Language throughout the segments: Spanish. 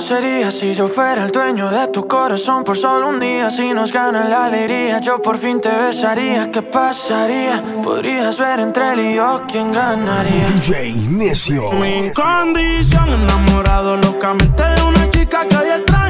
sería si yo fuera el dueño de tu corazón por solo un día? Si nos gana la alegría, yo por fin te besaría. ¿Qué pasaría? Podrías ver entre él y yo quién ganaría. DJ Necio. Mi condición, enamorado locamente de una chica que hoy extraño.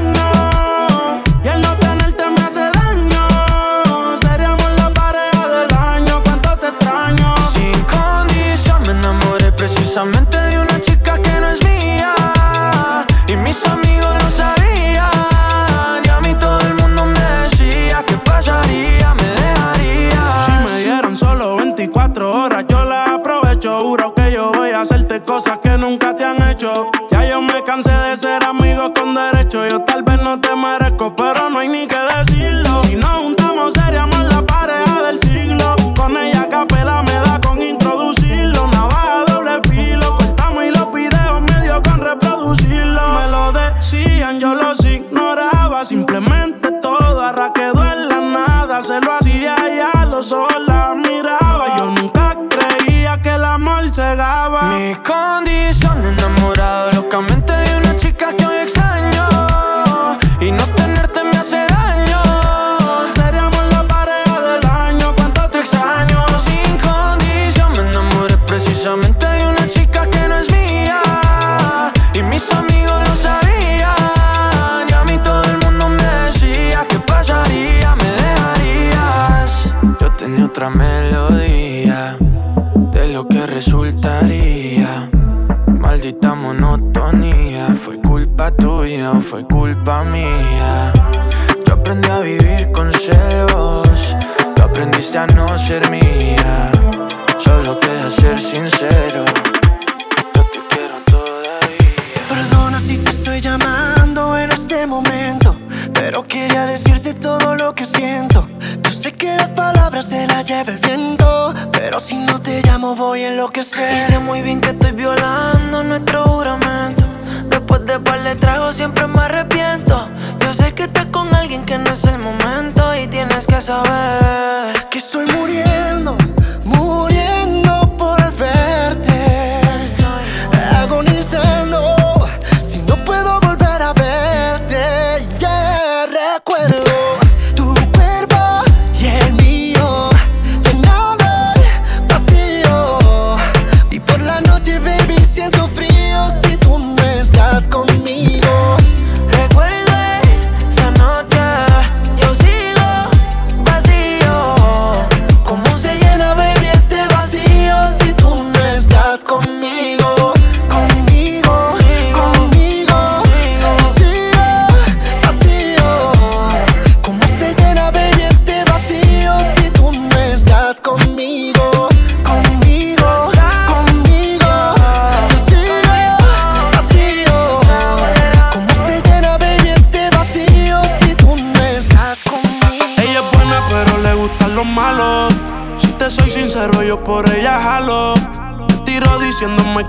Otra melodía de lo que resultaría. Maldita monotonía, fue culpa tuya o fue culpa mía. Yo aprendí a vivir con celos, tú aprendiste a no ser mía. Llamo voy a Y sé muy bien que estoy violando nuestro juramento. Después de par de tragos siempre me arrepiento. Yo sé que estás con alguien que no es el momento y tienes que saber.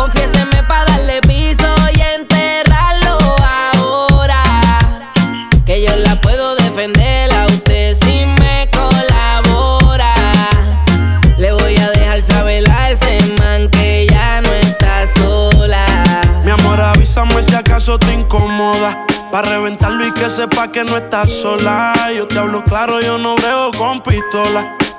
Confiéseme para darle piso y enterrarlo ahora. Que yo la puedo defender a usted si me colabora. Le voy a dejar saber a ese man que ya no está sola. Mi amor, avísame si acaso te incomoda. Pa' reventarlo y que sepa que no estás sola. Yo te hablo claro, yo no brego con pistola.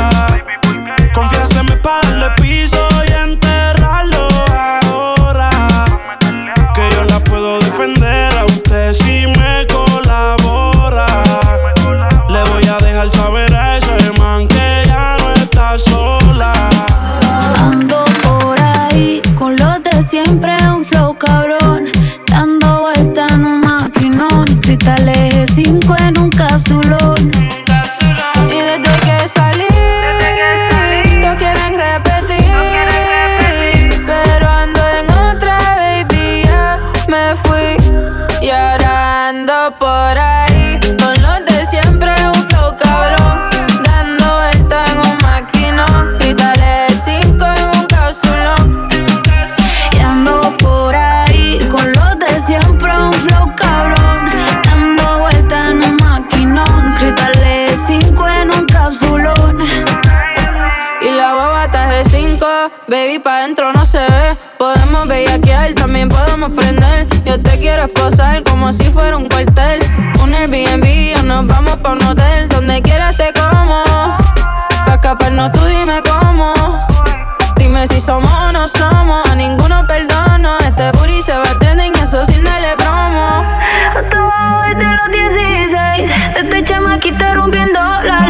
llora. Confiéseme para darle piso y enterrarlo ahora. Que yo la puedo defender a usted si me colabora. Le voy a dejar saber a ese man que ya no está sola. Ando por ahí con los de siempre, un flow cabrón. Dando vuelta en un maquinón. Cristales 5 en un capsulón. Por ahí con los de siempre, un flow cabrón. Dando vuelta en un maquinón. Cristales 5 en un cápsulón. Y ando por ahí con los de siempre, un flow cabrón. Dando vuelta en un maquinón. Cristales 5 en un capsulón. Y la baba está de 5, baby, pa' dentro no se ve. Podemos bellaquear, también podemos prender. Yo te quiero esposar como si fuera un cuartel. Un Airbnb o nos vamos pa' un hotel. Donde quieras te como. Pa' escaparnos tú dime cómo. Dime si somos o no somos. A ninguno perdono. Este booty se va a trending, eso sin darle promo. Hasta desde los 16 Desde chamaquita rompiendo la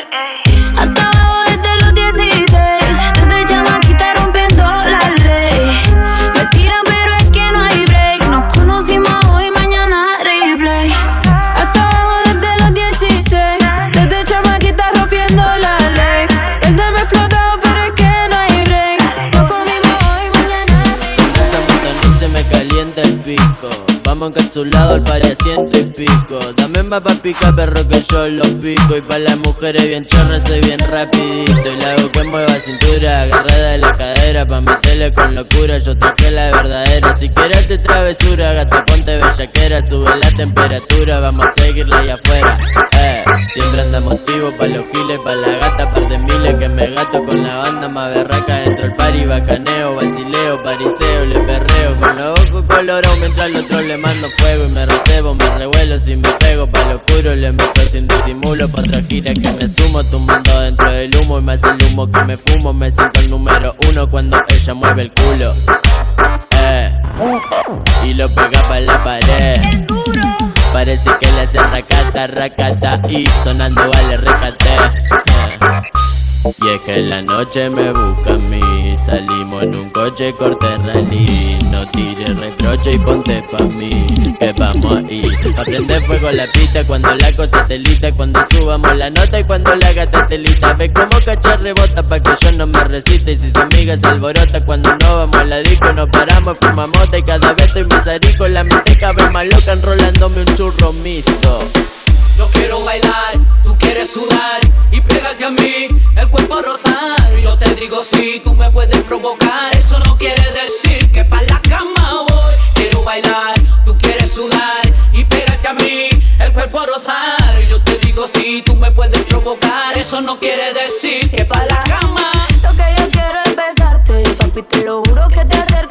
Vamos encapsulado al par ciento y pico. Dame más pa' picar, perro, que yo lo pico. Y pa' las mujeres bien chorras soy bien rapidito. Y la hago que mueva cintura, agarrada de la cadera. Pa' meterle con locura, yo traje la verdadera. Si quieres hacer travesura, gata, ponte bellaquera. Sube la temperatura, vamos a seguirla allá afuera. Eh, siempre andamos activos pa' los giles, pa' la gata, par de miles. Que me gato con la banda más berraca dentro del party. Bacaneo, pariseo, le perreo. Con los ojos colorados mientras al otro le mando fuego. Y me recebo, me revuelo si me pego pa' lo oscuro. Le meto sin disimulo pa' otra gira que me sumo. Tumbando dentro del humo y más el humo que me fumo. Me siento el número uno cuando ella mueve el culo. Eh, y lo pega pa' la pared. Parece que le hace racata, racata y sonando vale recate. Eh. Y es que en la noche me busca a mí. Salimos en un coche corte rally. No tires reproche y ponte pa' mí Que vamos ahí A prender fuego la pista cuando la cosa te lita Cuando subamos la nota y cuando la gata te lita. Ve como cachar rebota pa' que yo no me resista Y si su amiga se alborota cuando no vamos a la disco Nos paramos, fumamos y cada vez estoy más arico. La mente vez más loca enrolándome un churro mixto yo quiero bailar, tú quieres sudar y pégate a mí, el cuerpo a rozar. Yo te digo si sí, tú me puedes provocar, eso no quiere decir que para la cama voy. Quiero bailar, tú quieres sudar y pégate a mí, el cuerpo a rozar. Yo te digo si sí, tú me puedes provocar, eso no quiere decir que para la cama. Lo que yo quiero es besarte, papi, te lo juro que te acerco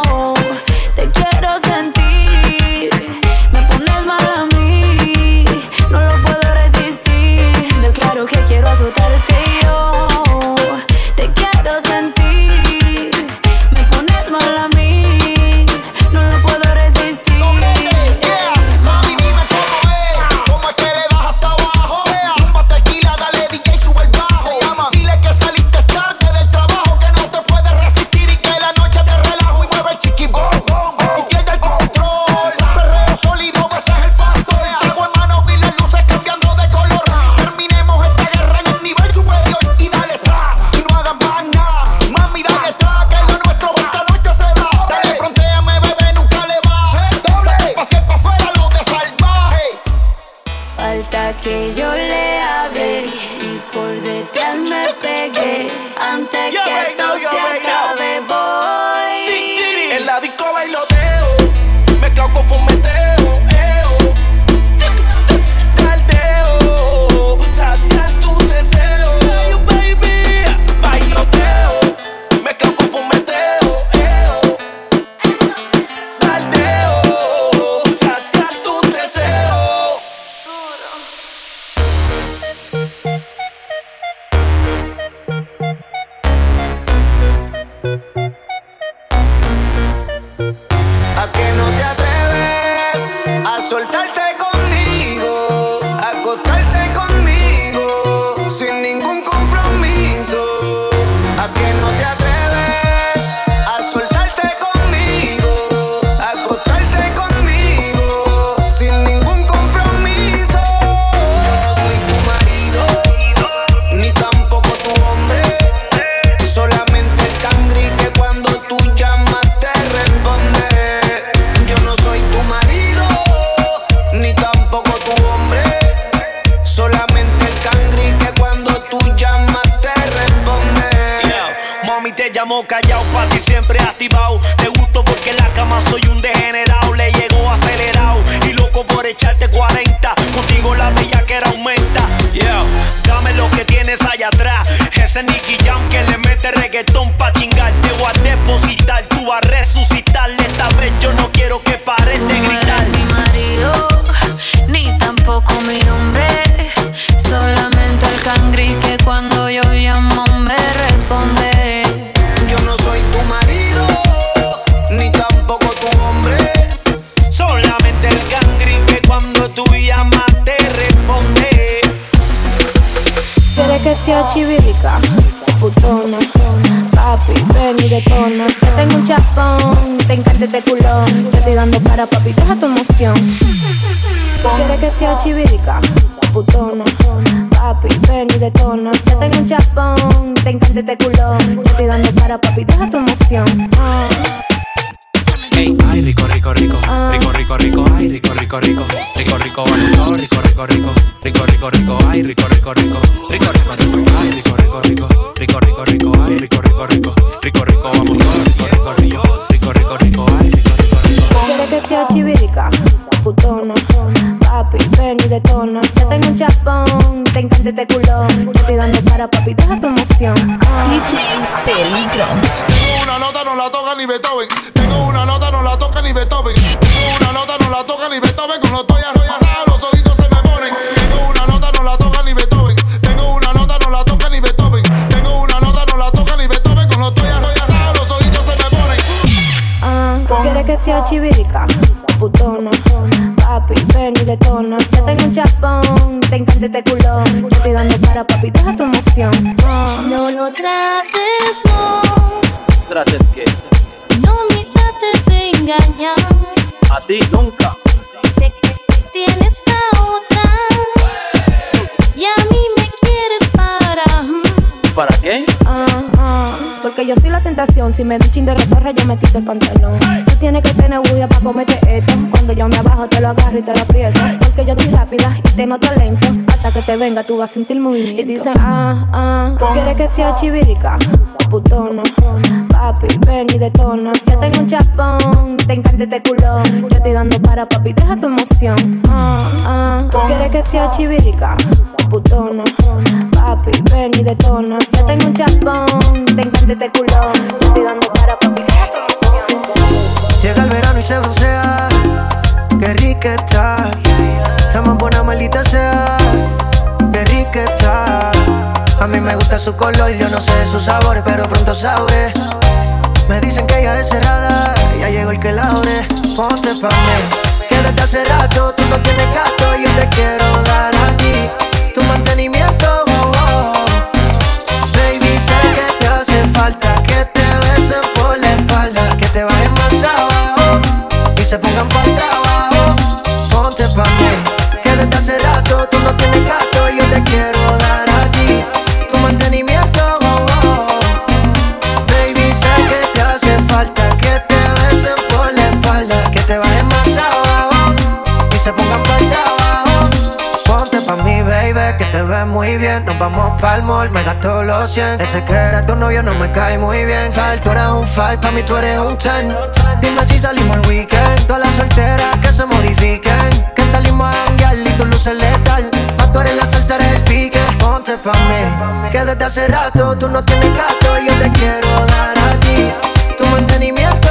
que yo le hable y por detrás me pegué antes resucitar. Ahora papi, deja tu emoción. Quieres que sea chivirica, putona. Papi, ven y detona. Yo tengo un chapón, te encanta este culón. Yo estoy dando para papi, deja tu emoción. Ay, rico, rico, rico, rico, rico, rico, ay, rico, rico, rico, rico, rico, rico, rico, rico, rico, rico, rico, rico, ay, rico, rico, rico, rico, rico, rico, ay, rico, rico, rico, rico, rico, rico, ay, rico, rico, rico, rico, rico, rico, rico, rico, rico, rico, rico, ay, rico, sea chivirica, putona. Papi, ven y detona. Yo tengo un chapón, te encanta este culón. Yo estoy dando para papi, deja tu emoción. Ah. DJ Peligro. Tengo una nota, no la toca ni Beethoven. Tengo una nota, no la toca ni Beethoven. Tengo una nota, no la toca ni Beethoven. Con los toyas, los ojitos se me ponen. que sea chivirica, putona. Papi, ven y detona. Tengo un chapón, te encanta este culón. Yo estoy dando para papi, deja tu emoción. No lo trates, no. ¿Trates qué? No me trates de engañar. A ti nunca. Porque yo soy la tentación. Si me doy chin de retorre, yo me quito el pantalón. Tú tienes que tener bulla para cometer esto. Cuando yo me abajo, te lo agarro y te lo aprieto. Porque yo estoy rápida y tengo talento. Hasta que te venga, tú vas a sentir movimiento. Y dicen, ah, ah, tú quieres que sea chivirica. Putona, papi, ven y detona. Yo tengo un chapón, te encanta este culón. Yo estoy dando para papi, deja tu emoción. Ah, ah, tú quieres que sea chivirica. Putona, papi, ven y detona. Yo tengo un chapón, te encanta este culón. Yo estoy dando para papi, deja tu emoción. Llega el verano y se broncea. Qué rica está. Está más buena, maldita sea. A mí me gusta su color, yo no sé de sus sabores, pero pronto sabré. Me dicen que ella es cerrada, ya llegó el que la ore. Ponte pa' mí, que desde hace rato tú no tienes gato, yo te quiero dar a ti. Tu mantenimiento, oh, oh. Baby, sé que te hace falta que te besen por la espalda, que te bajen más abajo y se pongan para se pongan para trabajo. Ponte pa' mí, baby, que te ves muy bien. Nos vamos pa'l mall, me gasto los 100. Ese que era tu novio no me cae muy bien. Tal, tú eres un 5, pa' mí tú eres un 10. Dime si salimos el weekend. Todas las solteras que se modifiquen. Que salimos a janguear y tu luces letal. Pa' tú eres la salsa, eres el pique. Ponte pa' mí, que desde hace rato tú no tienes gato. y Yo te quiero dar a ti. Tu mantenimiento,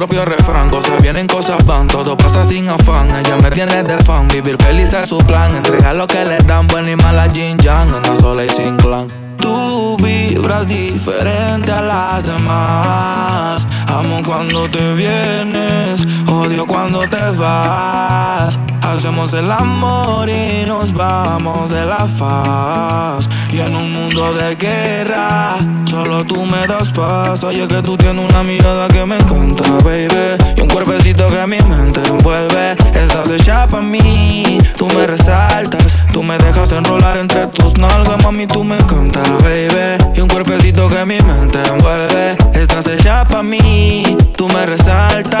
propio refrán, cosas vienen, cosas van, todo pasa sin afán. Ella me tiene de fan, vivir feliz es su plan. Entrega lo que le dan, buena y mala Jin Yang, anda sola y sin clan. Tú vibras diferente a las demás. Amo cuando te vienes, odio cuando te vas. Hacemos el amor y nos vamos de la faz. En un mundo de guerra, solo tú me das paz. Oye, que tú tienes una mirada que me encanta, baby. Y un cuerpecito que mi mente envuelve. Estás hecha pa' mí, tú me resaltas. Tú me dejas enrolar entre tus nalgas, mami, tú me encanta, baby. Y un cuerpecito que mi mente envuelve. Estás hecha pa' mí, tú me resaltas.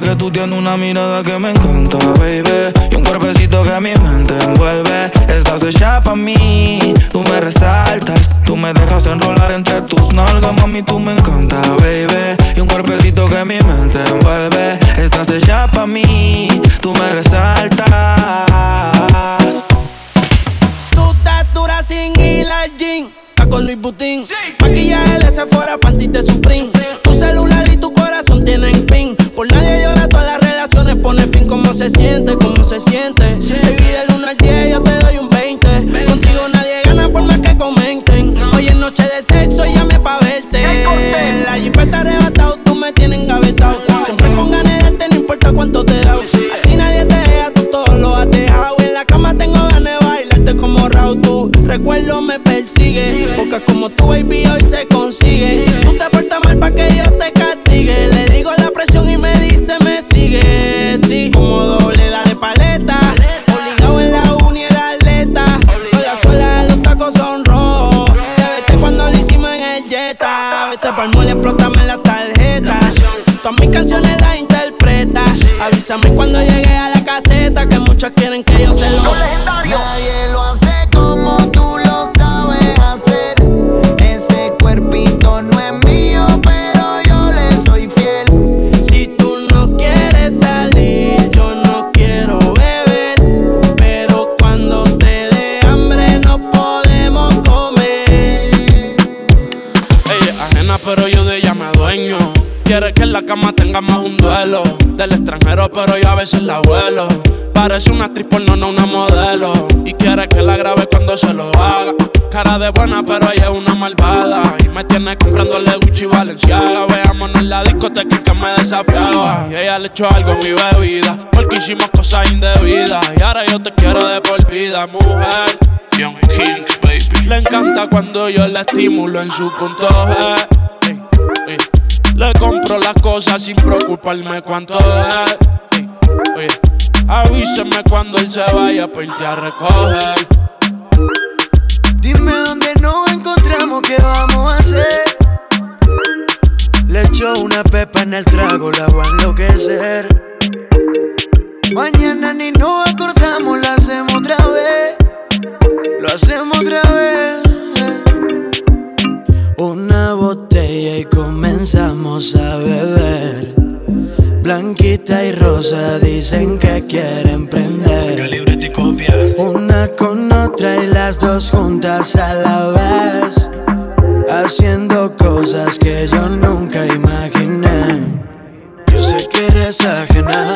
Que tú tienes una mirada que me encanta, baby. Y un cuerpecito que mi mente envuelve. Estás hecha pa' mí, tú me resaltas. Tú me dejas enrolar entre tus nalgas, mami, tú me encanta, baby. Y un cuerpecito que mi mente envuelve. Estás hecha pa' mí, tú me resaltas. Tu estatura sin gym. Está con Luis Butín. Maquillaje de Sephora, panty de Supreme. Tu celular y tu corazón tienen pin. Por nadie llora, todas las relaciones pone fin. ¿Cómo se siente? ¿Cómo se siente? Baby, del 1 al 10 yo te doy un 20. Contigo nadie gana por más que comenten. Hoy es noche de sexo, llame pa' verte. La jipeta arrebatado, tú me tienes engavetado. Siempre con ganas de darte, no importa cuánto te da. A ti nadie te deja, tú todo lo has dejado. En la cama tengo ganas de bailarte como Raúl. Tu recuerdo me persigue. Porque como tu baby hoy se consigue. Tú te portas mal pa' que Dios te castigue. Canciones las interpreta. Avísame cuando llegue a la caseta. Que muchos quieren que yo se lo. Pero yo a veces la vuelo. Parece una actriz porno, no una modelo. Y quiere que la grabe cuando se lo haga. Cara de buena, pero ella es una malvada. Y me tiene comprándole Gucci y Valenciaga. Veámonos en la discoteca que me desafiaba. Y ella le echó algo a mi bebida. Porque hicimos cosas indebidas. Y ahora yo te quiero de por vida, mujer. Young Kings, baby. Le encanta cuando yo la estimulo en su punto G. Le compro las cosas sin preocuparme cuánto es. Oye, avíseme cuando él se vaya para irte a recoger. Dime dónde nos encontramos, qué vamos a hacer. Le echo una pepa en el trago, la voy a enloquecer. Mañana ni nos acordamos, lo hacemos otra vez. Lo hacemos otra vez. Una botella y comenzamos a beber. Blanquita y rosa dicen que quieren prender. Una con otra y las dos juntas a la vez. Haciendo cosas que yo nunca imaginé. Yo sé que eres ajena,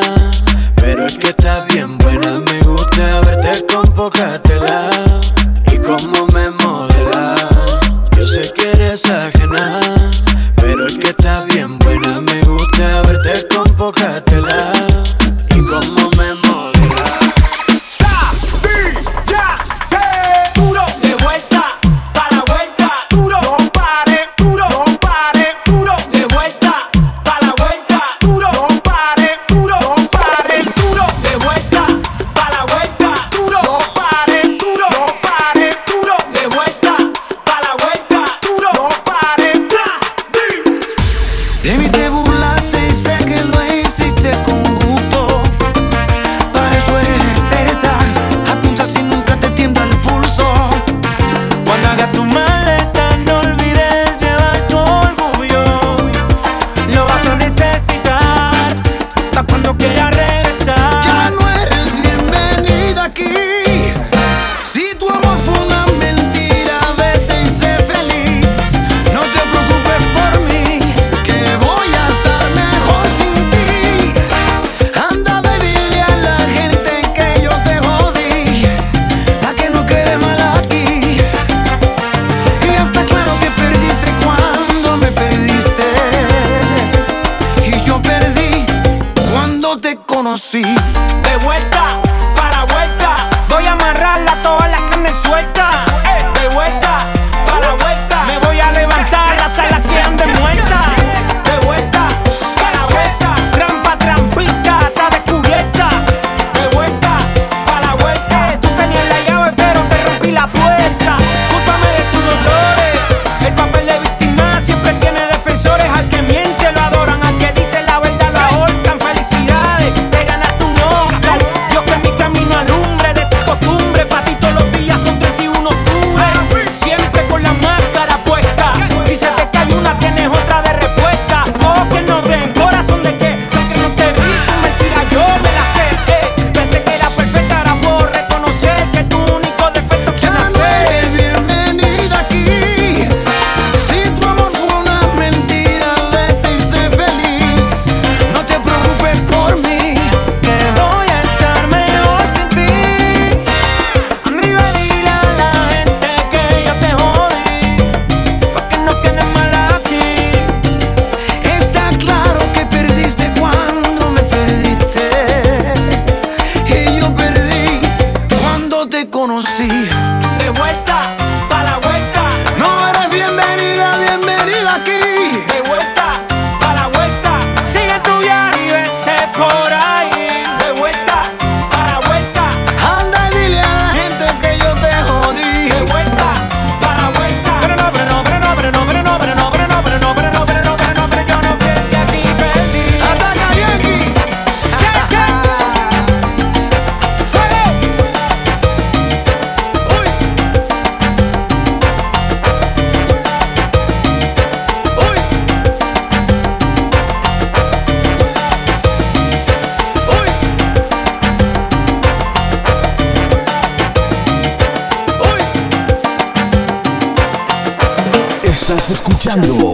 escuchando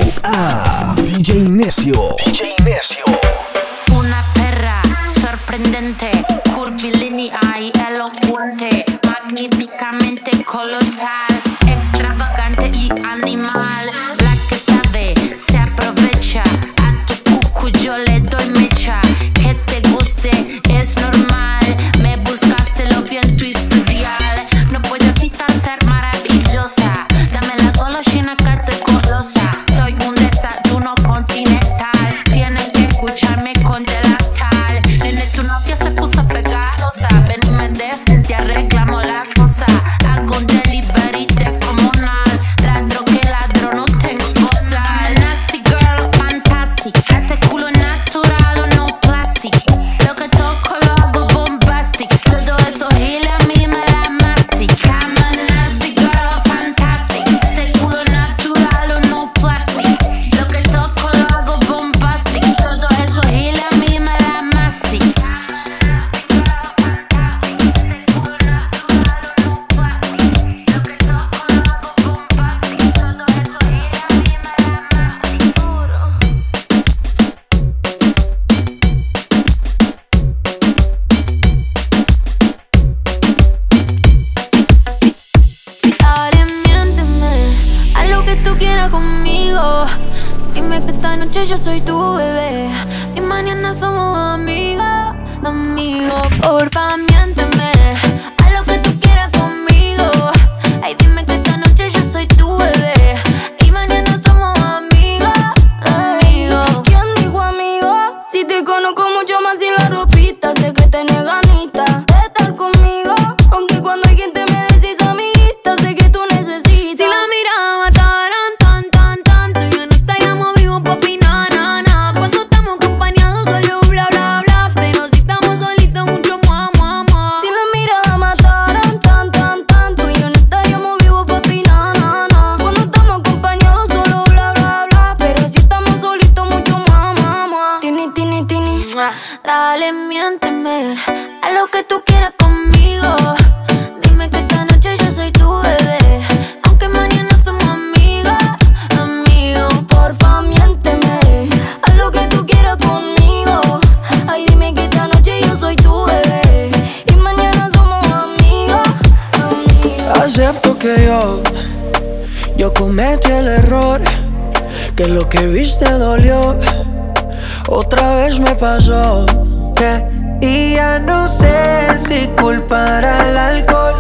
para el alcohol.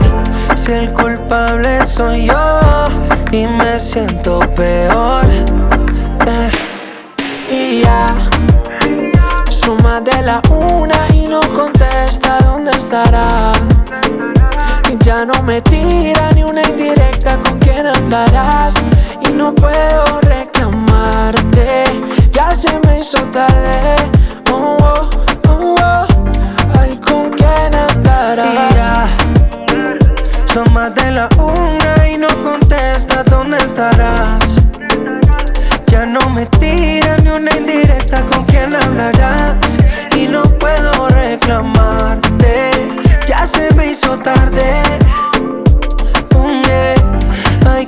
Si el culpable soy yo y me siento peor. Eh. Y ya, suma de la una y no contesta dónde estará. Y ya no me tira ni una indirecta con quién andarás. Y no puedo reclamarte, ya se me hizo tarde. Oh, oh la una y no contesta dónde estarás. Ya no me tira ni una indirecta con quien hablarás. Y no puedo reclamarte, ya se me hizo tarde. Oh, yeah. Ay,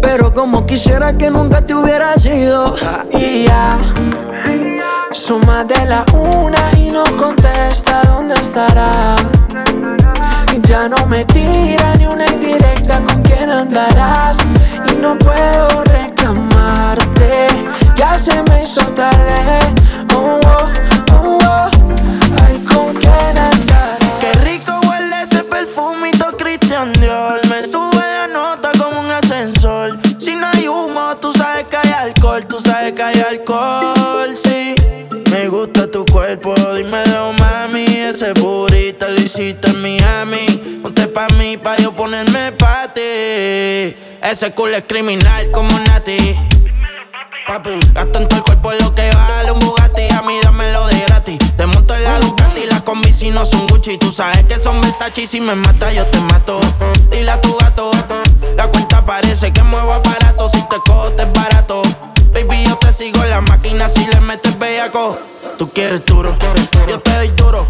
Pero como quisiera que nunca te hubieras ido Y ya Son de la una y no contesta dónde estará. Ya no me tira ni una indirecta con quién andarás. Y no puedo reclamarte. Ya se me hizo tarde Ese culo es criminal como Nati. Gasto en todo el cuerpo lo que vale un Bugatti. A mí dámelo de gratis. Te monto en la Ducati Las combi si no son Gucci. Tú sabes que son Versace. Y si me mata yo te mato. Dile a tu gato La cuenta parece que muevo aparato Si te cojo te es barato. Baby yo te sigo en la máquina Si le metes bellaco Tú quieres duro Yo te doy duro.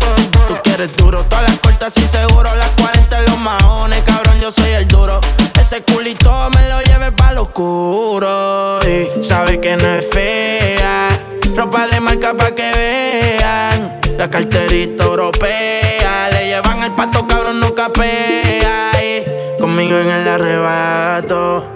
Tú quieres duro Todas las puertas y seguro Las 40 en los maones Cabrón yo soy el duro. Ese culito me lo lleve pa' lo oscuro. Y sabe que no es fea Ropa de marca pa' que vean. La carterita europea Le llevan el pato cabrón no capea y Conmigo en el arrebato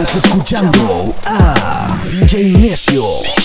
Estás escuchando a DJ Necio.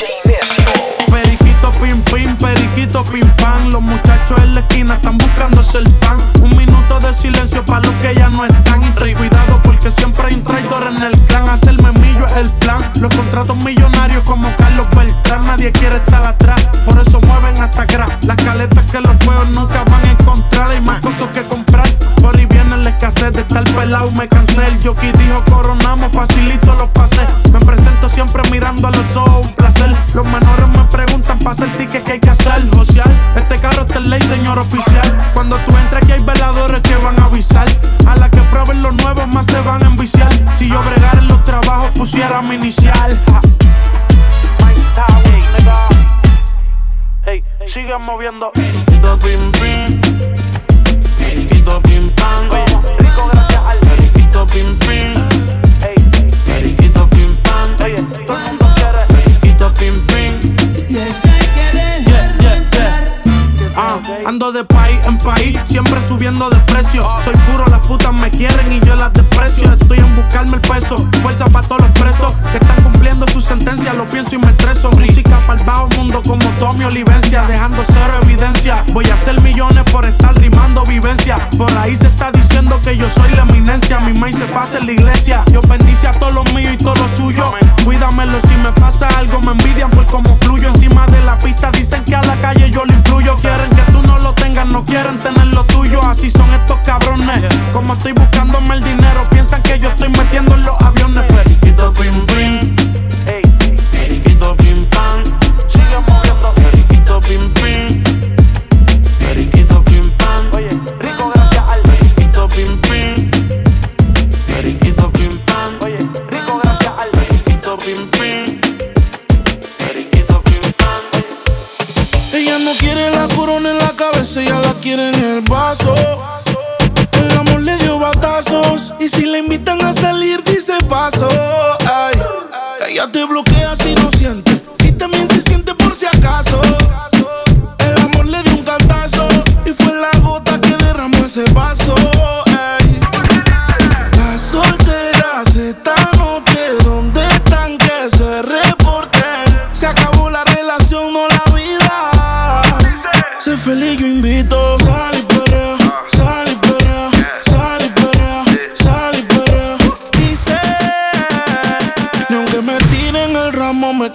Pim pim, periquito pim pam. Los muchachos en la esquina están buscándose el pan. Un minuto de silencio para los que ya no están. Y cuidado porque siempre hay un traidor en el clan. Hacerme millo es el plan. Los contratos millonarios como Carlos Beltrán. Nadie quiere estar atrás. Por eso mueven hasta atrás. Las caletas que los feos nunca van a encontrar. Hay más cosas que comprar. Por ahí viene la escasez de estar pelado. Me cansé. El jockey dijo coronamos, facilito los pasé. Me presento siempre mirando a los ojos. Un placer. Los menores me preguntan para hacer que hay que hacer. Social. Este carro está en ley, señor oficial. Cuando tú entres aquí hay veladores que van a avisar. A la que prueben los nuevos más se van a enviciar. Si yo bregara en los trabajos pusiera mi inicial. Ja. Hey, sigue moviendo. Periquito pim pim. Periquito pim pam. Rico gracias al Periquito pim pim. Ando de país en país, siempre subiendo de precio. Soy puro, las putas me quieren y yo las desprecio. Estoy en buscarme el peso, fuerza para todos los presos que están cumpliendo su sentencia. Lo pienso y me estreso. Música para el bajo mundo como Tommy Olivencia, dejando cero evidencia. Voy a hacer millones por estar rimando vivencia. Por ahí se está diciendo que yo soy la eminencia. Mi maíz se pasa en la iglesia. Yo bendice a todos los míos y todo lo suyo. Cuídamelo si me pasa algo, me envidian por cómo fluyo encima de la pista. Dicen que a la calle yo lo influyo. Quieren que tú no lo tengas, no quieren tener lo tuyo. Así son estos cabrones. Como estoy buscándome el dinero, piensan que yo estoy metiendo en los aviones. Periquito pim pim. Periquito pim pam. Sigue moviendo. Periquito pim pim. ella la quiere en el vaso. El amor le dio batazos y si la invitan a salir dice paso. Ay, ella te bloquea si no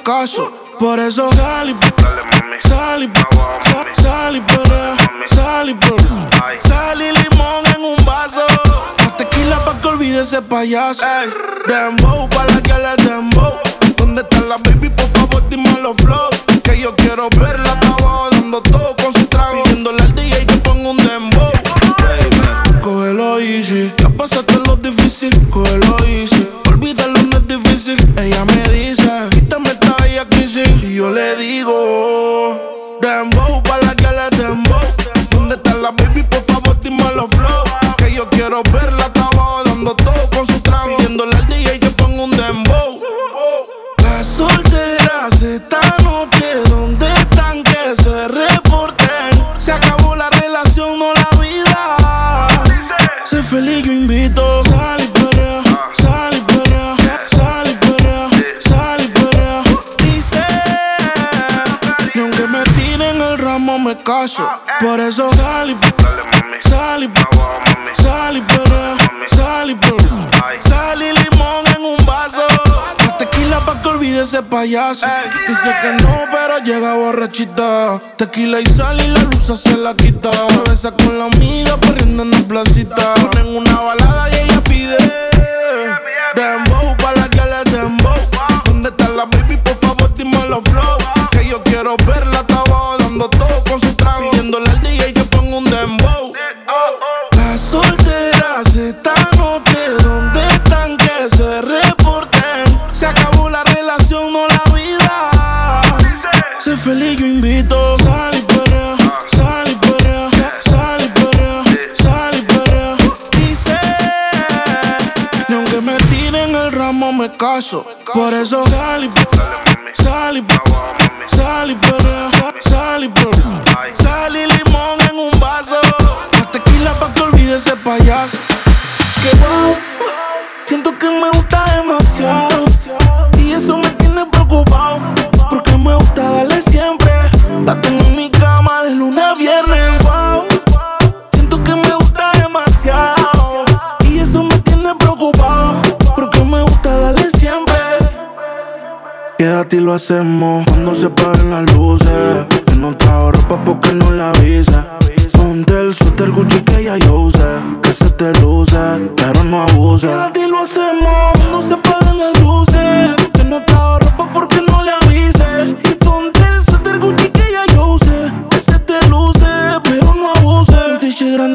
caso. Por eso sal y sal y sal, y perrea, sal y perrea. Sal y limón en un vaso. Más tequila pa' que olvide ese payaso. Ey, dembow pa' la que le dembow. ¿Dónde está la baby? Por favor, dime los flow. Que yo quiero verla Por eso sal y sal y sal y perrea, sal y. Sal y limón en un vaso. Más tequila pa' que olvide ese payaso. Dice que no, pero llega borrachita. Tequila y sal y la luz se la quita. Se besa con la amiga corriendo en la placita. Ponen una balada y ella pide. Dembow pa' la que le dembow. ¿Dónde está la baby? Por favor, dime los flow. Que yo quiero verla caso. Por eso sal y sal y sal y sal y. Sal y limón en un vaso. Más tequila pa' que olvide ese payaso. Que wow, siento que me gusta demasiado. Y eso me tiene preocupado. Porque me gusta darle siempre. La tengo Quédate y lo hacemos cuando se paguen las luces. Que no trajo ropa porque no la avisa. Ponte el suéter Gucci que ya yo usé. Que se te luce, pero no abuse. Quédate y lo hacemos cuando se paguen las luces. Que no trajo ropa porque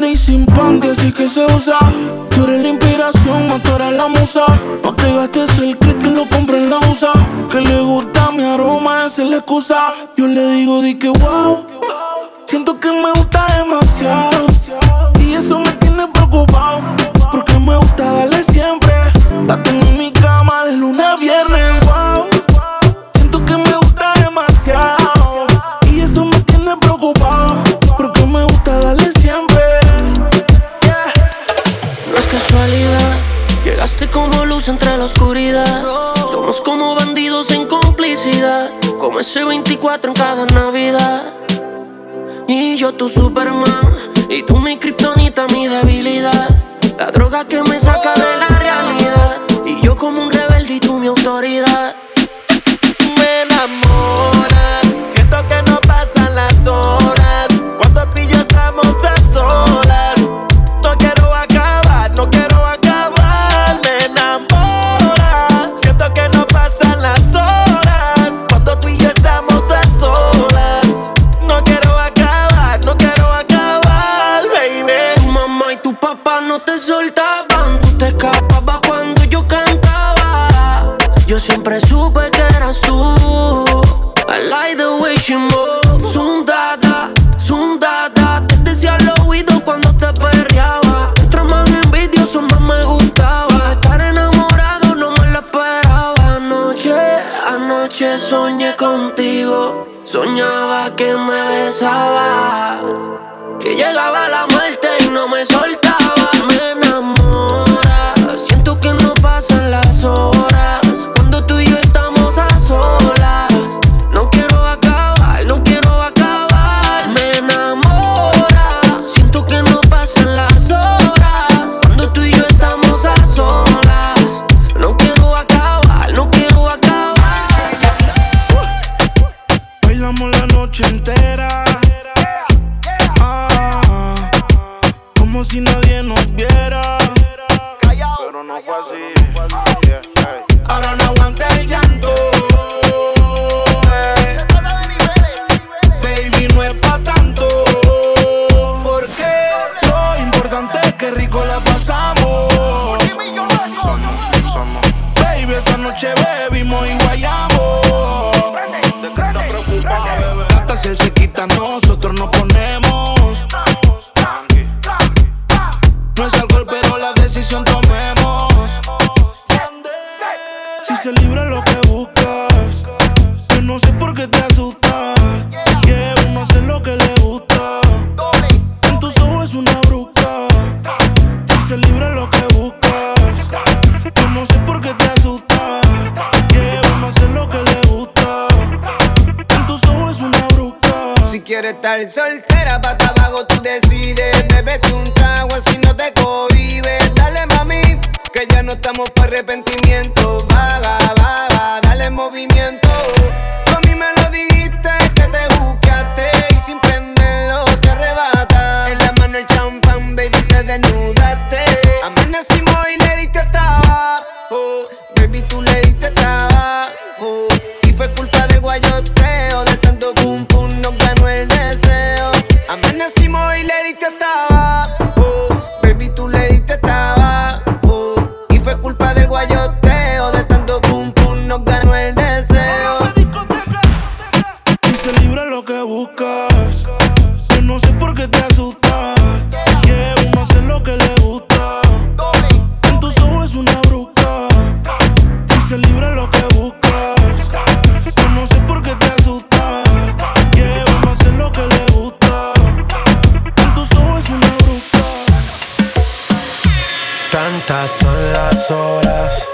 y sin panty, así que se usa. Tú eres la inspiración, eres la musa. No te gastes el click que lo compre en la USA. Que le gusta mi aroma, esa es la excusa. Yo le digo, di que wow. Siento que me gusta demasiado. Y eso me tiene preocupado. Porque me gusta darle siempre. La tengo en mi cama de lunes Somos como bandidos en complicidad, como ese 24 en cada Navidad. Y yo tu Superman, y tú mi kriptonita, mi debilidad. La droga que me saca de la realidad. Y yo como un rebelde y tú mi autoridad. Soñaba que me besabas, que llegaba la si nadie nos viera. Pero no fue así. Ahora no aguanta el llanto. Baby, no es pa' tanto. Porque lo importante es que rico la pasamos. Baby, esa noche bebimos igual. lo que buscas. Yo no sé por qué te asustas. Que uno hace lo que le gusta. En tus ojos es una bruca. Si se libra lo que buscas. Yo no sé por qué te asustas. Que uno hace lo que le gusta. En tus ojos es una bruca. Tantas son las horas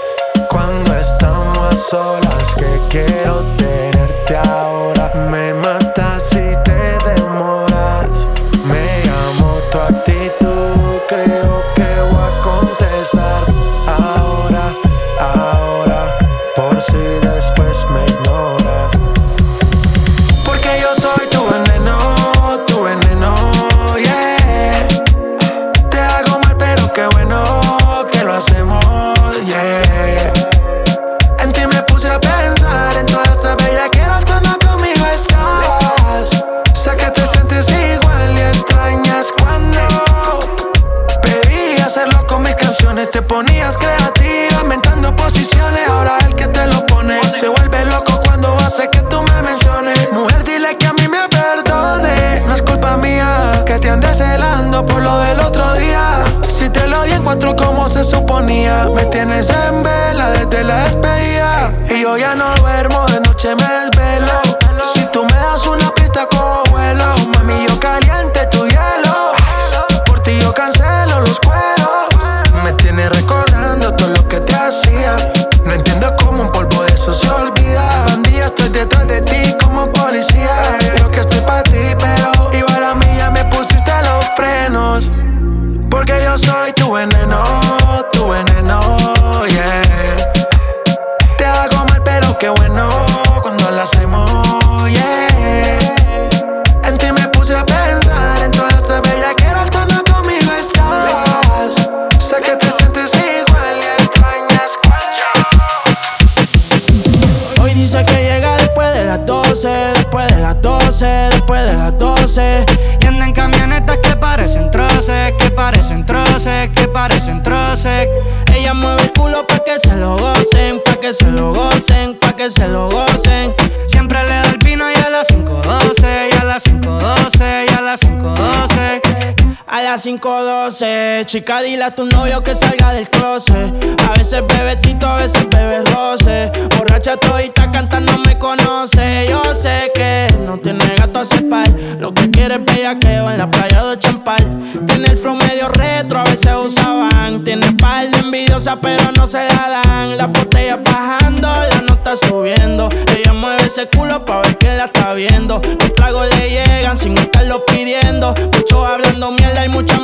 Chica, dile a tu novio que salga del closet. A veces bebe tito, a veces bebe roce. Borracha todita cantando me conoce. Yo sé que no tiene gato a separ. Lo que quiere es bella que va en la playa de Champal. Tiene el flow medio retro, a veces usaban. Tiene par de envidiosa, pero no se la dan. La botella bajando, la nota subiendo. Ella mueve ese culo pa' ver que la está viendo. Los tragos le llegan sin estarlo pidiendo. Muchos hablando mierda y mucha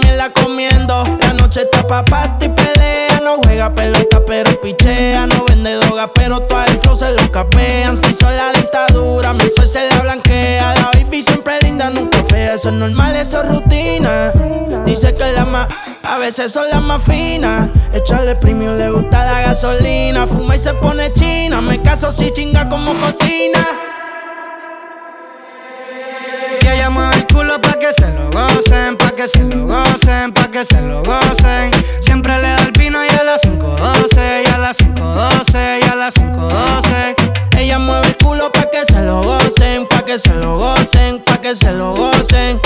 está pa' pasto y pelea. No juega pelota, pero pichea. No vende droga, pero todo el flow se lo capean. Si son la dictadura, mi sol se la blanquea. La baby siempre linda, nunca fea. Eso es normal, eso es rutina. Dice que la más, a veces son las más finas. Echarle premium, le gusta la gasolina. Fuma y se pone china. Me caso si chinga como cocina. Que se lo gocen, pa' que se lo gocen. Siempre le da el vino y a las 5.12, y a las 5.12, y a las 5.12. Ella mueve el culo pa' que se lo gocen, pa' que se lo gocen, pa' que se lo gocen.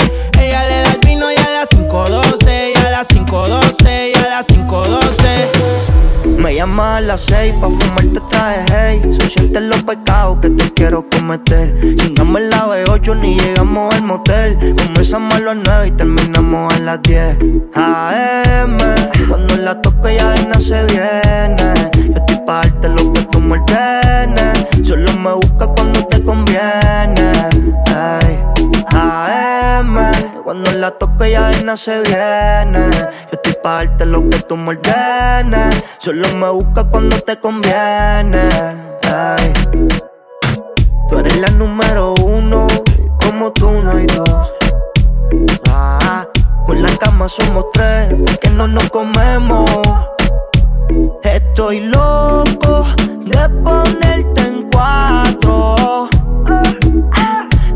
5.12. Me llama a las seis pa' fumarte traje hey. Son siete los pecados que te quiero cometer. Chingamos la B8 ni llegamos al motel. Comenzamos a las nueve y terminamos a las 10 AM Cuando la toco ya vaina se viene. Yo estoy pa' darte lo que tú me Solo me busca cuando te conviene AM Cuando la toco ya vaina se viene. Yo estoy pa' darte lo que tú me Solo me busca cuando te conviene. Ay. Tú eres la número uno Como tú no hay dos. Ah, Con la cama somos tres Porque no nos comemos. Estoy loco de ponerte en cuatro.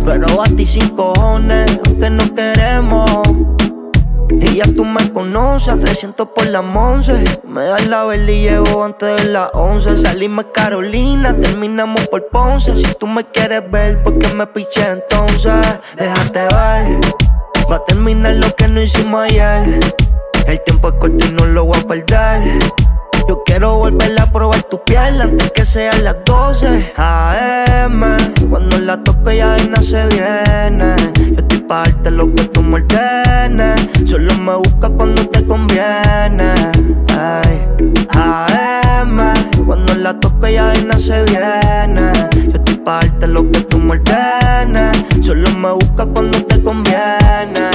Pero a ti sin cojones Aunque no queremos y ya tú me conoces, a 300 por la once. Me das la vela y llego antes de las 11. Salimos Carolina, terminamos por Ponce. Si tú me quieres ver, ¿por qué me piché entonces? Déjate ver, va a terminar lo que no hicimos ayer. El tiempo es corto y no lo voy a perder. Yo quiero volver a probar tu piel antes que sean las 12 AM. Cuando la toco ya vaina se viene. Yo estoy pa' lo que tú me ordenes. Solo me busca cuando te conviene. Ay. AM. Cuando la toco ya vaina se viene. Yo estoy pa' lo que tú me ordenes. Solo me busca cuando te conviene.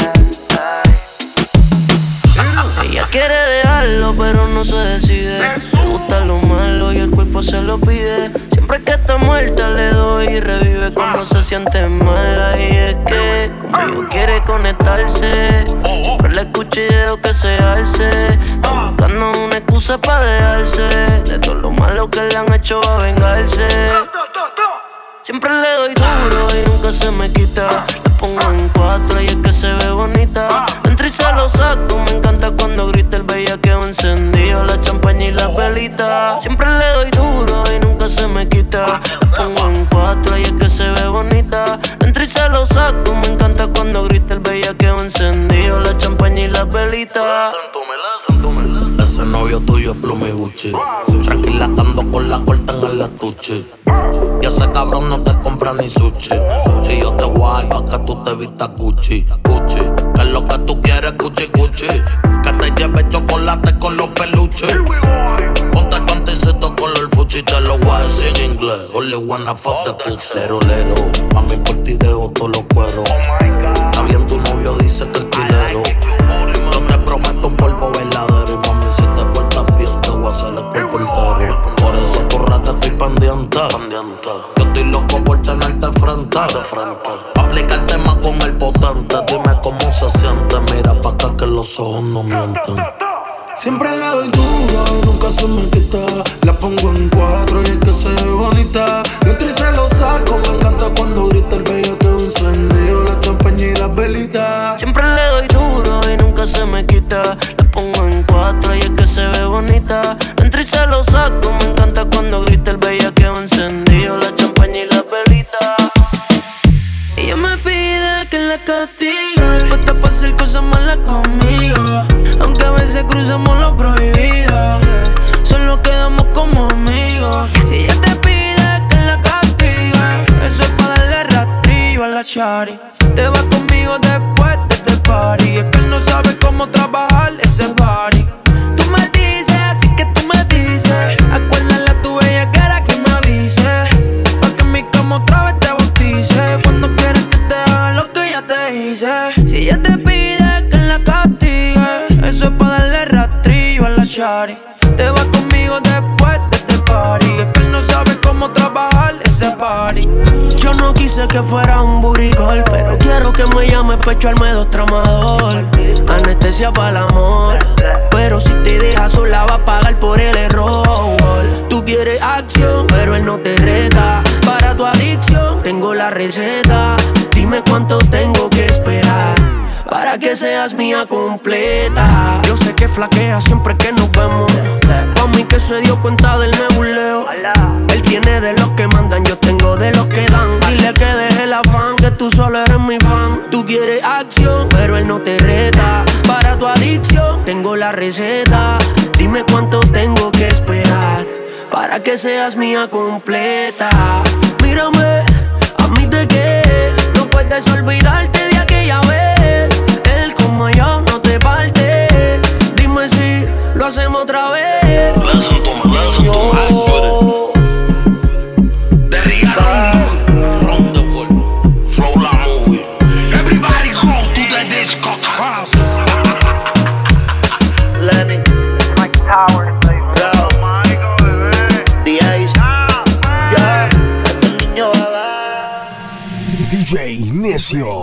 Ella quiere dejarlo, pero no se decide. Le gusta lo malo y el cuerpo se lo pide. Siempre que está muerta le doy y revive cuando se siente mala. Y es que conmigo quiere conectarse. Siempre le escucho y dejo que se alce. Está buscando una excusa para dejarse. De todo lo malo que le han hecho va a vengarse. Siempre le doy duro y nunca se me quita. Pongo en cuatro y es que se ve bonita. Entro y se lo saco, me encanta cuando grita el bellaqueo encendido, la champaña y la velita. Siempre le doy duro y nunca se me quita. Pongo en cuatro y es que se ve bonita. Entro y se lo saco, me encanta cuando grita el bellaqueo encendido, la champaña y la velita. Ese novio tuyo es Pluma y Gucci. Tranquila, estando con la corta en el estuche. Y ese cabrón no te compra ni sushi. Y yo te voy pa' que tú te vistas Gucci. Gucci. Que es lo que tú quieres, Gucci, Gucci. Que te lleve chocolate con los peluches. Ponte el panticito color fuchi. Te lo voy a decir en inglés. Only wanna fuck the pussy. Lero, lero. Mami, por ti dejo todos los cueros. Está bien, tu novio dice que es quilero. Yo no quise que fuera un burigol, pero quiero que me llame pecho Almedo tramador. Anestesia para el amor, pero si te dejas sola va a pagar por el error. Tú quieres acción, pero él no te reta. Para tu adicción tengo la receta. Dime cuánto tengo que esperar. Para que seas mía completa. Yo sé que flaquea siempre que nos vemos. Pa' mí que se dio cuenta del nebuleo. Tiene de los que mandan, yo tengo de los que dan. Dile que deje el afán, que tú solo eres mi fan. Tú quieres acción, pero él no te reta. Para tu adicción, tengo la receta. Dime cuánto tengo que esperar. Para que seas mía completa. Mírame, admite que no puedes olvidarte de aquella vez. Él como yo no te parte. Dime si lo hacemos otra vez. Listen to me, listen to me. Yeah,